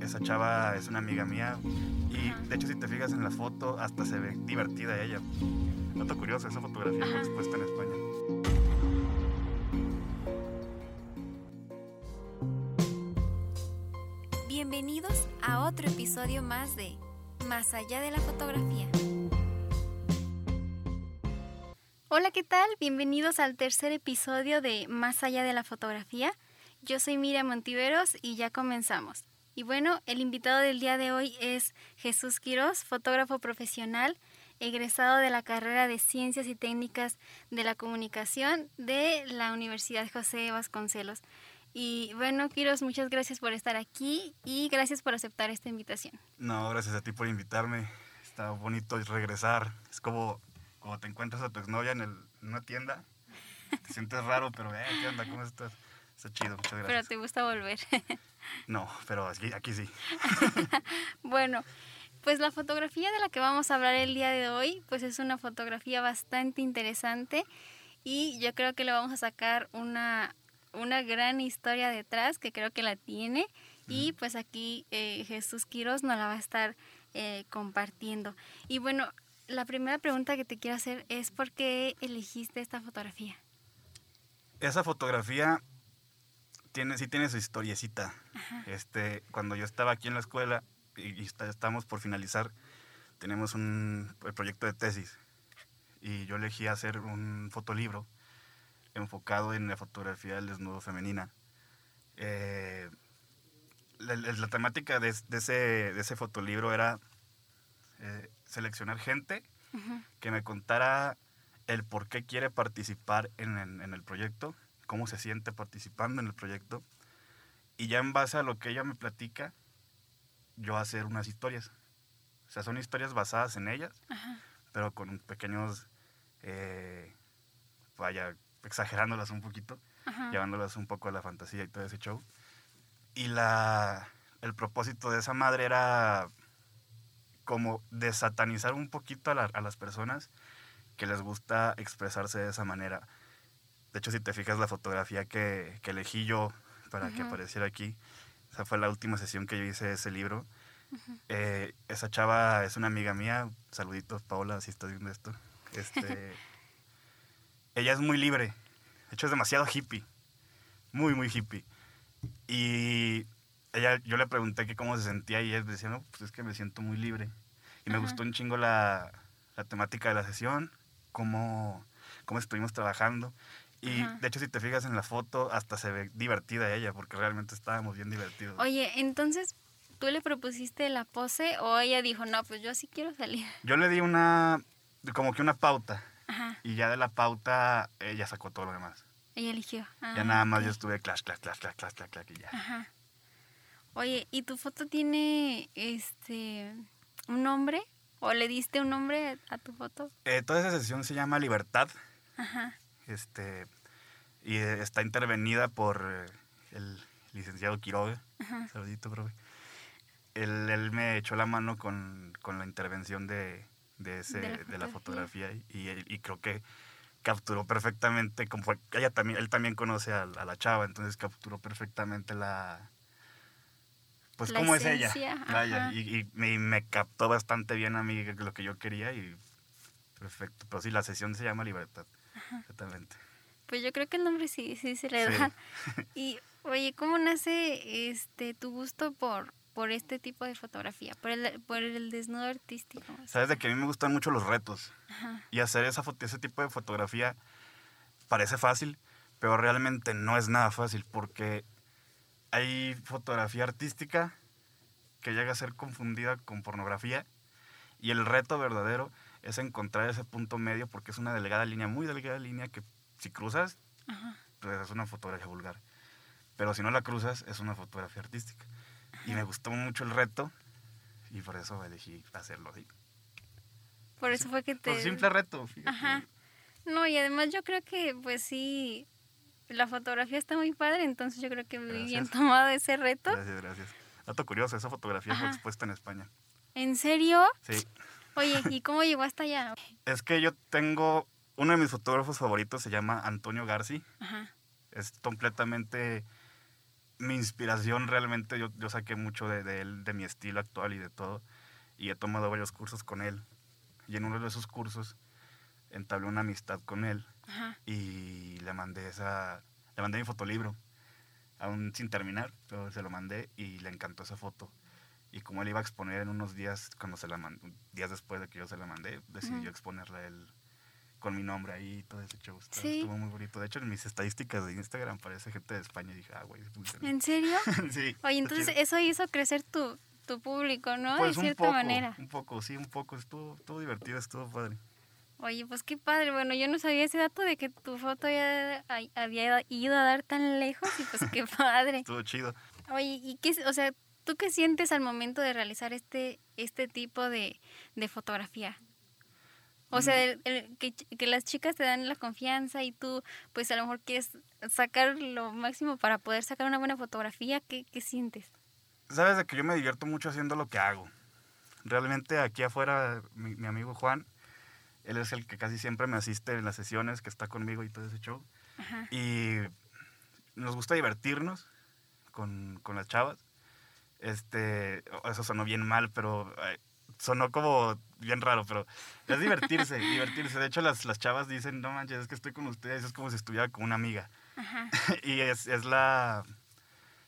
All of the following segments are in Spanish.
Esa chava es una amiga mía y de hecho si te fijas en la foto hasta se ve divertida ella. Dato curioso, esa fotografía fue expuesta en España. Bienvenidos a otro episodio más de Más allá de la fotografía. Hola, ¿qué tal? Bienvenidos al tercer episodio de Más allá de la fotografía. Yo soy Miriam Montiveros y ya comenzamos. Y bueno, el invitado del día de hoy es Jesús Quiroz, fotógrafo profesional, egresado de la carrera de Ciencias y Técnicas de la Comunicación de la Universidad José Vasconcelos. Y bueno, Quiroz, muchas gracias por estar aquí y gracias por aceptar esta invitación. No, gracias a ti por invitarme. Está bonito regresar. Es como cuando te encuentras a tu exnovia en, el, en una tienda. Te sientes raro, pero eh, ¿qué onda? ¿Cómo estás? Está chido, muchas gracias. Pero te gusta volver. no, pero aquí, aquí sí. bueno, pues la fotografía de la que vamos a hablar el día de hoy, pues es una fotografía bastante interesante y yo creo que le vamos a sacar una, una gran historia detrás, que creo que la tiene, y pues aquí eh, Jesús Quiroz nos la va a estar eh, compartiendo. Y bueno, la primera pregunta que te quiero hacer es ¿por qué elegiste esta fotografía? Esa fotografía tiene, sí tiene su historiecita. Este, cuando yo estaba aquí en la escuela y, estamos por finalizar, tenemos un proyecto de tesis y yo elegí hacer un fotolibro enfocado en la fotografía del desnudo femenina. Eh, la, temática de, ese, de ese fotolibro era eh, seleccionar gente que me contara el por qué quiere participar en, el proyecto, cómo se siente participando en el proyecto, y ya en base a lo que ella me platica, yo hacer unas historias. O sea, son historias basadas en ellas, pero con pequeños, eh, vaya, exagerándolas un poquito, llevándolas un poco a la fantasía y todo ese show. Y la, el propósito de esa madre era como desatanizar un poquito a, las personas que les gusta expresarse de esa manera. De hecho, si te fijas la fotografía que, elegí yo para que apareciera aquí, esa fue la última sesión que yo hice de ese libro. Eh, esa chava es una amiga mía, saluditos Paola, si estás viendo esto. Este, ella es muy libre, de hecho es demasiado hippie, muy, muy hippie. Y ella, yo le pregunté que cómo se sentía y ella decía, no, pues es que me siento muy libre. Y me gustó un chingo la, la, temática de la sesión, cómo, cómo estuvimos trabajando. Y de hecho, si te fijas en la foto, hasta se ve divertida ella, porque realmente estábamos bien divertidos. Oye, entonces, ¿tú le propusiste la pose o ella dijo, no, pues yo sí quiero salir? Yo le di una, como que una pauta. Y ya de la pauta, ella sacó todo lo demás. Ella eligió. ya ah, nada más yo estuve clash, clash, clash, clash, clash, clash, clash y ya. Ajá. Oye, ¿y tu foto tiene este un nombre? ¿O le diste un nombre a tu foto? Eh, toda esa sesión se llama Libertad. Ajá. Este, y está intervenida por eh, el licenciado Quiroga. Ajá. Saludito, profe. Él, él, me echó la mano con, con la intervención de, de, ese, de, la, fotografía y, y, creo que capturó perfectamente, como fue, ella también, él también conoce a, a la chava, entonces capturó perfectamente la, pues cómo es ella. y, me, captó bastante bien a mí lo que yo quería y perfecto. Pero sí, la sesión se llama Libertad. Exactamente. Pues yo creo que el nombre sí, sí se le da. Y oye, ¿cómo nace este tu gusto por, por este tipo de fotografía? Por el, por el desnudo artístico. Sabes de que a mí me gustan mucho los retos. Y hacer esa ese tipo de fotografía parece fácil, pero realmente no es nada fácil porque hay fotografía artística que llega a ser confundida con pornografía y el reto verdadero es encontrar ese punto medio porque es una delgada línea, muy delgada línea que si cruzas, pues es una fotografía vulgar. Pero si no la cruzas, es una fotografía artística. Y me gustó mucho el reto y por eso elegí hacerlo así. Por eso fue que te... Por simple reto. Ajá. No, y además yo creo que pues sí, la fotografía está muy padre, entonces yo creo que muy bien tomado ese reto. Gracias, gracias. Dato curioso, esa fotografía fue expuesta en España. ¿En serio? Sí. Oye, ¿y cómo llegó hasta allá? Es que yo tengo, uno de mis fotógrafos favoritos se llama Antonio Garci. Ajá. Es completamente mi inspiración realmente, yo, yo saqué mucho de, de él, de mi estilo actual y de todo. Y he tomado varios cursos con él. Y en uno de esos cursos entablé una amistad con él Ajá. y le mandé esa, le mandé mi fotolibro, aún sin terminar, pero se lo mandé y le encantó esa foto. Y como él iba a exponer en unos días, cuando se la mandé, días después de que yo se la mandé, decidió exponerla él con mi nombre ahí y todo ese show. Estuvo, Sí. estuvo muy bonito. De hecho, en mis estadísticas de Instagram parece gente de España y dije, ah, güey, funciona. ¿En serio? sí. Oye, entonces chido. eso hizo crecer tu, tu público, ¿no? Pues de un cierta poco, manera. un poco, sí, un poco. Estuvo, estuvo divertido, estuvo padre. Oye, pues qué padre. Bueno, yo no sabía ese dato de que tu foto ya había ido a dar tan lejos y pues qué padre. Estuvo chido. Oye, ¿y qué, o sea, tú qué sientes al momento de realizar este, este tipo de, de fotografía? O sea, el- el- que, que las chicas te dan la confianza y tú, pues a lo mejor quieres sacar lo máximo para poder sacar una buena fotografía. ¿Qué, qué sientes? Sabes de que yo me divierto mucho haciendo lo que hago. Realmente aquí afuera, mi, mi amigo Juan, él es el que casi siempre me asiste en las sesiones, que está conmigo y todo ese show. Ajá. Y nos gusta divertirnos con, con las chavas. Este, eso sonó bien mal, pero eh, sonó como bien raro, pero es divertirse, divertirse. De hecho, las, las chavas dicen, no manches, es que estoy con ustedes, es como si estuviera con una amiga. Ajá. y es, es la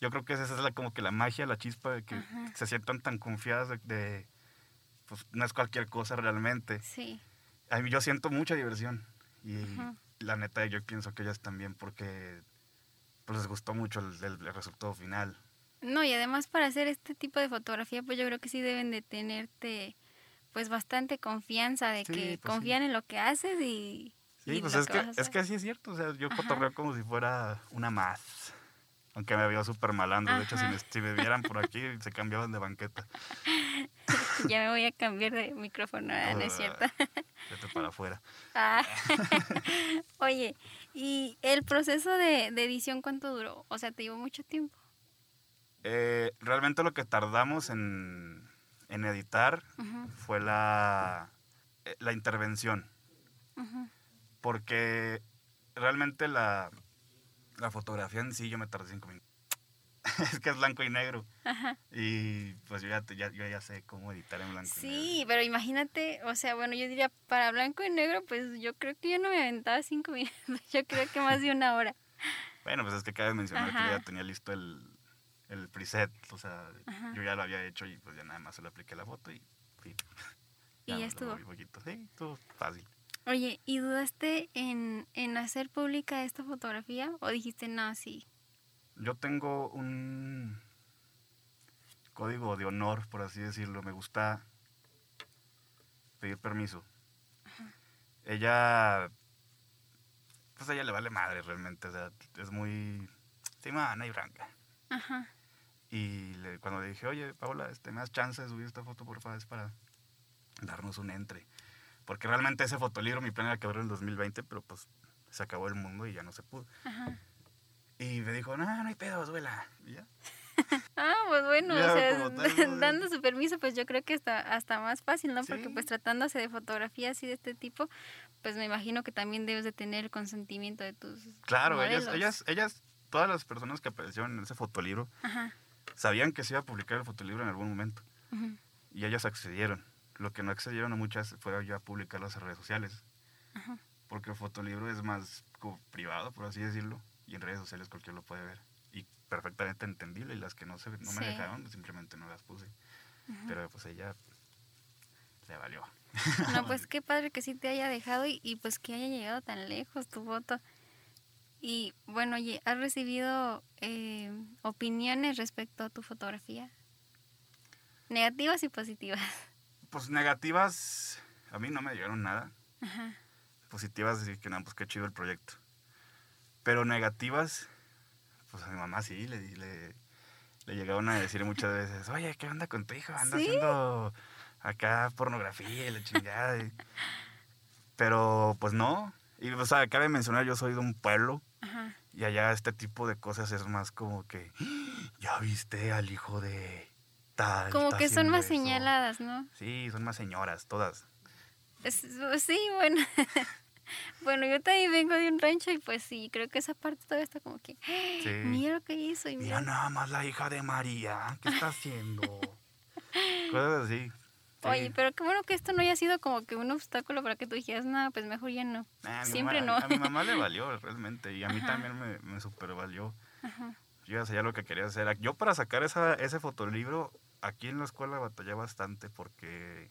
yo creo que esa es la como que la magia la chispa de que Ajá. se sientan tan confiadas de, de, pues no es cualquier cosa realmente Sí. a mí yo siento mucha diversión y Ajá. la neta yo pienso que ellas también porque pues les gustó mucho el, el- el resultado final No, y además para hacer este tipo de fotografía, pues yo creo que sí deben de tenerte pues bastante confianza de Sí, que pues sí. confían en lo que haces y, sí y pues es que, es que así es cierto o sea yo Ajá. cotorreo como si fuera una más aunque me veo súper malandro de hecho si Ajá. me, si me vieran por aquí se cambiaban de banqueta ya me voy a cambiar de micrófono, ah, no es cierto. vete para afuera Ah. Oye, ¿y el proceso de, de edición cuánto duró? O sea, ¿te llevó mucho tiempo? Eh, realmente lo que tardamos en, en editar fue la, eh, la intervención, porque realmente la, la fotografía en sí yo me tardé cinco minutos. es que es blanco y negro Ajá. y pues yo ya, ya, yo ya sé cómo editar en blanco y negro. Sí, pero imagínate, o sea, bueno, yo diría para blanco y negro, pues yo creo que yo no me aventaba cinco minutos, yo creo que más de una hora. Bueno, pues es que cabe mencionar que yo Ajá. ya tenía listo el, el preset, o sea, Ajá. yo ya lo había hecho y pues ya nada más se le apliqué la foto y... y Y ya me lo estuvo. poquito. Sí, estuvo fácil. Oye, ¿y dudaste en, en hacer pública esta fotografía? ¿O dijiste, no, sí? Yo tengo un código de honor, por así decirlo. Me gusta pedir permiso. Ella, pues a ella le vale madre realmente. O sea, es muy... Sí, ma, no hay bronca. Ajá. Y le- cuando le dije, oye, Paola, este, ¿me das chance de subir esta foto, por favor? Es para darnos un entre. Porque realmente ese fotolibro, mi plan era acabarlo en el 2020, pero pues se acabó el mundo y ya no se pudo. Ajá. Y me dijo, no, no hay pedo, duela. Y ya. Ah, pues bueno, Ya, o sea, dando su permiso, pues yo creo que está hasta más fácil, ¿no? Porque pues tratándose de fotografía así de este tipo, pues me imagino que también debes de tener el consentimiento de tus Claro, ellas, ellas, ellas, todas las personas que aparecieron en ese fotolibro Ajá. sabían que se iba a publicar el fotolibro en algún momento. Y ellas accedieron. Lo que no accedieron a muchas fue ya publicarlas en redes sociales. Ajá. Porque el fotolibro es más como privado, por así decirlo. Y en redes sociales cualquiera lo puede ver. Y perfectamente entendible. Y las que no, se, no me dejaron, simplemente no las puse. ujú. Pero pues ella le valió. No, pues qué padre que sí te haya dejado y, y, pues que haya llegado tan lejos tu foto. Y bueno, ¿has recibido eh, opiniones respecto a tu fotografía? Negativas y positivas. Pues negativas, a mí no me llegaron nada. Ajá. positivas decir que no, pues qué chido el proyecto. Pero negativas, pues a mi mamá sí, le, le, le llegaron a decir muchas veces, oye, ¿qué onda con tu hijo? Anda ¿Sí? haciendo acá pornografía y la chingada. y- Pero pues no. Y o sea, cabe mencionar, yo soy de un pueblo Ajá. y allá este tipo de cosas es más como que, "¡Ah! ya viste al hijo de tal. Como que son más haciendo eso". señaladas, ¿no? Sí, son más señoras, todas. Es- sí, bueno. bueno, yo también vengo de un rancho y pues sí, creo que esa parte todavía está como que, Sí. mira lo que hizo y Mira mira. nada más la hija de María, ¿qué está haciendo? Cosas así. Oye, pero qué bueno que esto no haya sido como que un obstáculo para que tú dijeras, no, pues mejor ya no. Ah, Siempre mamá- no. A mi mamá le valió realmente y a mí Ajá. también me, me super valió. Ajá. Yo ya sabía lo que quería hacer. Yo para sacar esa, ese fotolibro, aquí en la escuela batallé bastante porque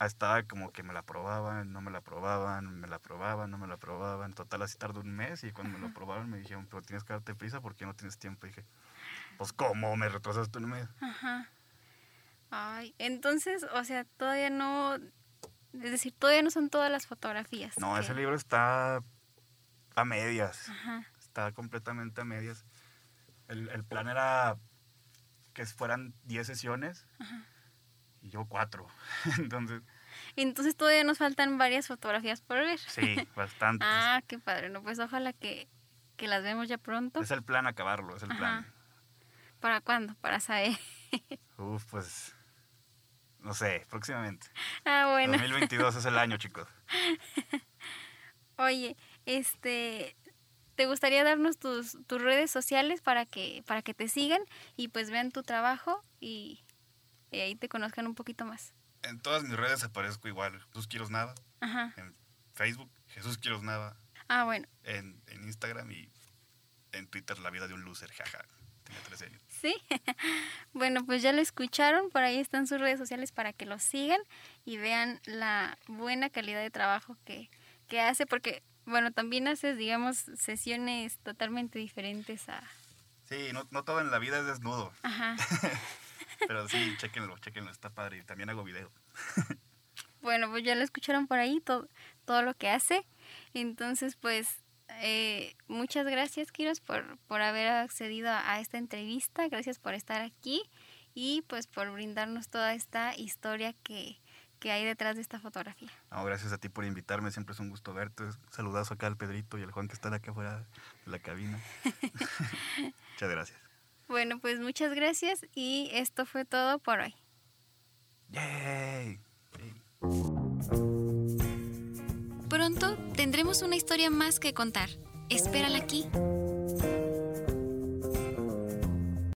estaba como que me la aprobaban, no me la aprobaban, me la aprobaban, no me la aprobaban. Total, así tardó un mes y cuando me lo aprobaron me dijeron, pero tienes que darte prisa porque no tienes tiempo. Y dije, pues ¿cómo? ¿Me retrasaste un mes? Ajá. Ay, entonces, o sea, todavía no, es decir, todavía no son todas las fotografías. No, que- ese libro está a medias. Ajá. Está completamente a medias. El, el plan era que fueran 10 sesiones y yo 4. Entonces, Entonces todavía nos faltan varias fotografías por ver. sí, bastante. Ah, qué padre. No, pues ojalá que, que las vemos ya pronto. Es el plan acabarlo, es el plan. ¿Para cuándo? Para saber. Uf, pues, no sé, próximamente. Ah, bueno. 2022 es el año, chicos. Oye, este, ¿te gustaría darnos tus, tus redes sociales para que, para que te sigan y pues vean tu trabajo y, y ahí te conozcan un poquito más? En todas mis redes aparezco igual. Jesús Quiros Nava. Ajá. En Facebook, Jesús Quiros Nava. Ah, bueno. En, en Instagram y en Twitter, La Vida de un Loser, jaja. Tenía 13 años. Sí. bueno, pues ya lo escucharon. Por ahí están sus redes sociales para que lo sigan y vean la buena calidad de trabajo que, que hace. Porque, bueno, también haces, digamos, sesiones totalmente diferentes a... Sí, no, no todo en la vida es desnudo. Ajá. Pero sí, chéquenlo, chéquenlo, está padre. También hago video. Bueno, pues ya lo escucharon por ahí, todo, todo lo que hace. Entonces, pues, eh, muchas gracias, Kiros, por, por haber accedido a, esta entrevista. Gracias por estar aquí y pues por brindarnos toda esta historia que, que hay detrás de esta fotografía. No, gracias a ti por invitarme, siempre es un gusto verte. Saludazo acá al Pedrito y al Juan que están acá afuera de la cabina. Muchas gracias. Bueno, pues muchas gracias y esto fue todo por hoy. ¡Yay! Sí. Pronto tendremos una historia más que contar. Espérala aquí.